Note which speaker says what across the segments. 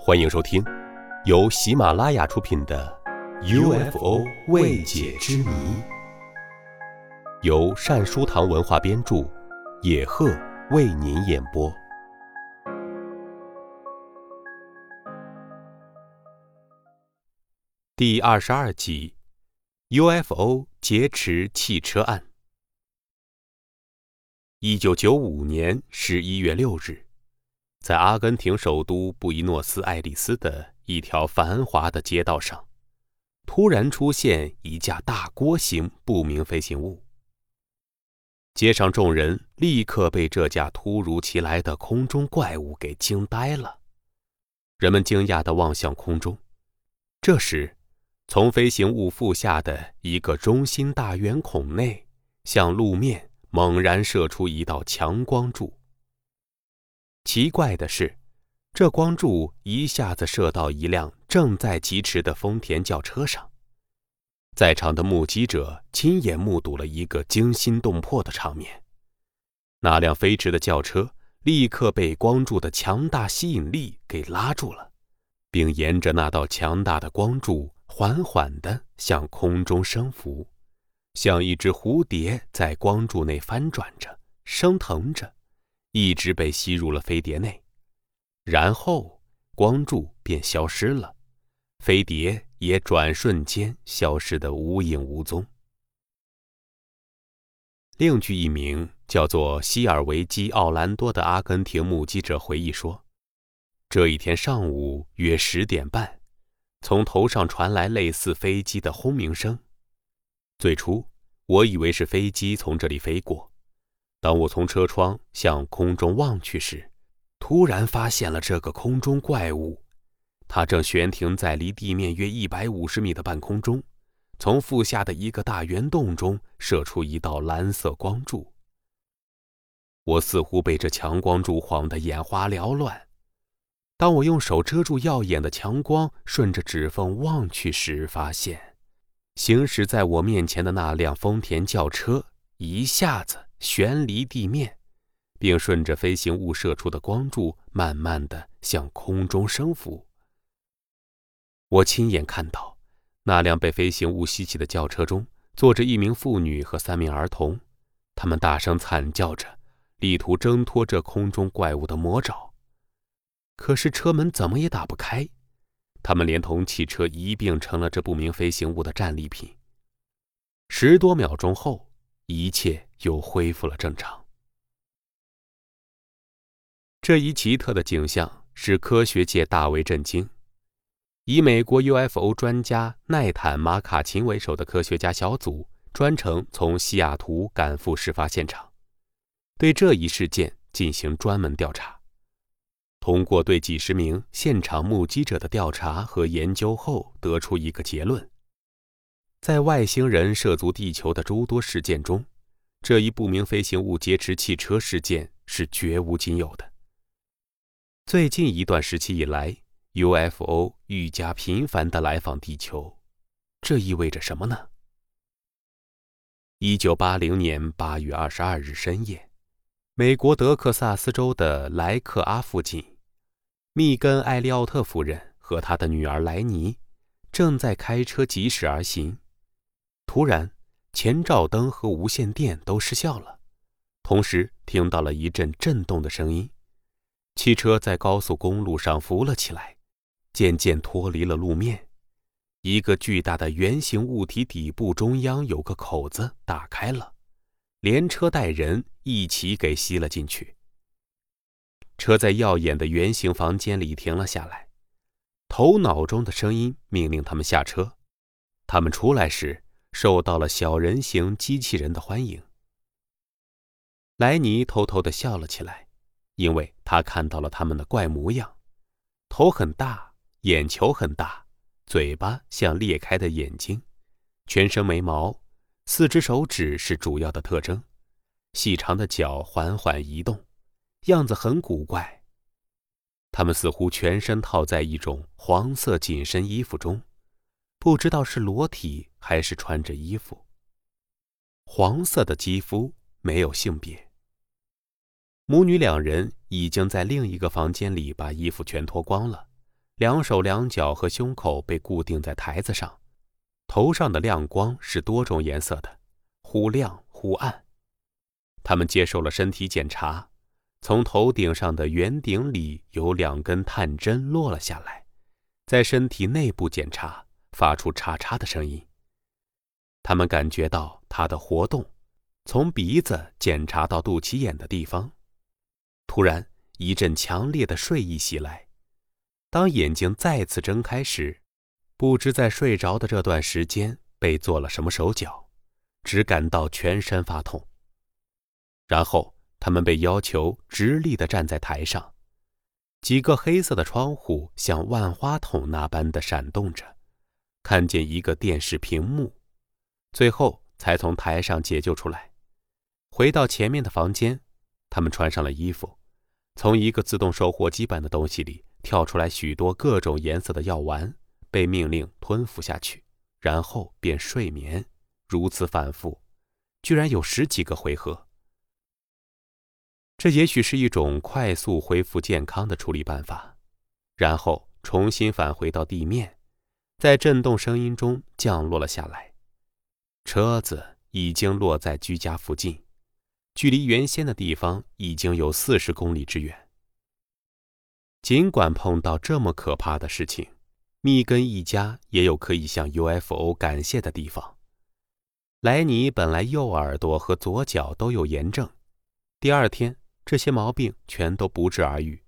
Speaker 1: 欢迎收听，由喜马拉雅出品的《UFO 未解之谜》，由善书堂文化编著，野鹤为您演播。第二十二集：UFO 劫持汽车案。一九九五年十一月六日。在阿根廷首都布宜诺斯艾利斯的一条繁华的街道上，突然出现一架大锅型不明飞行物。街上众人立刻被这架突如其来的空中怪物给惊呆了，人们惊讶地望向空中。这时，从飞行物腹下的一个中心大圆孔内，向路面猛然射出一道强光柱。奇怪的是，这光柱一下子射到一辆正在疾驰的丰田轿车上。在场的目击者亲眼目睹了一个惊心动魄的场面：那辆飞驰的轿车立刻被光柱的强大吸引力给拉住了，并沿着那道强大的光柱缓缓地向空中升浮，像一只蝴蝶在光柱内翻转着、升腾着。一直被吸入了飞碟内，然后光柱便消失了，飞碟也转瞬间消失得无影无踪。另据一名叫做希尔维基·奥兰多的阿根廷目击者回忆说：“这一天上午约十点半，从头上传来类似飞机的轰鸣声。最初，我以为是飞机从这里飞过。”当我从车窗向空中望去时，突然发现了这个空中怪物，它正悬停在离地面约一百五十米的半空中，从腹下的一个大圆洞中射出一道蓝色光柱。我似乎被这强光柱晃得眼花缭乱。当我用手遮住耀眼的强光，顺着指缝望去时，发现行驶在我面前的那辆丰田轿车一下子。悬离地面，并顺着飞行物射出的光柱，慢慢的向空中升浮。我亲眼看到，那辆被飞行物吸起的轿车中坐着一名妇女和三名儿童，他们大声惨叫着，力图挣脱这空中怪物的魔爪。可是车门怎么也打不开，他们连同汽车一并成了这不明飞行物的战利品。十多秒钟后。一切又恢复了正常。这一奇特的景象使科学界大为震惊。以美国 UFO 专家奈坦·马卡琴为首的科学家小组专程从西雅图赶赴事发现场，对这一事件进行专门调查。通过对几十名现场目击者的调查和研究后，得出一个结论。在外星人涉足地球的诸多事件中，这一不明飞行物劫持汽车事件是绝无仅有的。最近一段时期以来，UFO 愈加频繁地来访地球，这意味着什么呢？一九八零年八月二十二日深夜，美国德克萨斯州的莱克阿附近，密根·艾利奥特夫人和她的女儿莱尼正在开车疾驶而行。突然，前照灯和无线电都失效了，同时听到了一阵震动的声音，汽车在高速公路上浮了起来，渐渐脱离了路面。一个巨大的圆形物体底部中央有个口子打开了，连车带人一起给吸了进去。车在耀眼的圆形房间里停了下来，头脑中的声音命令他们下车。他们出来时。受到了小人形机器人的欢迎。莱尼偷偷的笑了起来，因为他看到了他们的怪模样：头很大，眼球很大，嘴巴像裂开的眼睛，全身没毛，四只手指是主要的特征，细长的脚缓缓移动，样子很古怪。他们似乎全身套在一种黄色紧身衣服中。不知道是裸体还是穿着衣服。黄色的肌肤没有性别。母女两人已经在另一个房间里把衣服全脱光了，两手两脚和胸口被固定在台子上，头上的亮光是多种颜色的，忽亮忽暗。他们接受了身体检查，从头顶上的圆顶里有两根探针落了下来，在身体内部检查，发出嚓嚓的声音。他们感觉到他的活动，从鼻子检查到肚脐眼的地方。突然，一阵强烈的睡意袭来。当眼睛再次睁开时，不知在睡着的这段时间被做了什么手脚，只感到全身发痛。然后他们被要求直立地站在台上，几个黑色的窗户像万花筒那般的闪动着，看见一个电视屏幕，最后才从台上解救出来，回到前面的房间。他们穿上了衣服，从一个自动售货机般的东西里。跳出来许多各种颜色的药丸，被命令吞服下去，然后便睡眠，如此反复，居然有十几个回合。这也许是一种快速恢复健康的处理办法。然后重新返回到地面，在震动声音中降落了下来。车子已经落在居家附近，距离原先的地方已经有四十公里之远。尽管碰到这么可怕的事情，密根一家也有可以向 UFO 感谢的地方。莱尼本来右耳朵和左脚都有炎症，第二天这些毛病全都不治而愈。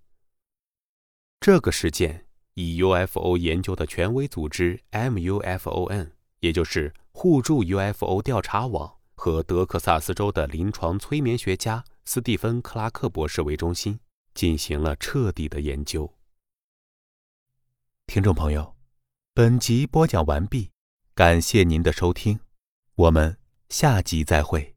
Speaker 1: 这个事件以 UFO 研究的权威组织 MUFON，也就是互助 UFO 调查网和德克萨斯州的临床催眠学家斯蒂芬·克拉克博士为中心。进行了彻底的研究。听众朋友，本集播讲完毕，感谢您的收听，我们下集再会。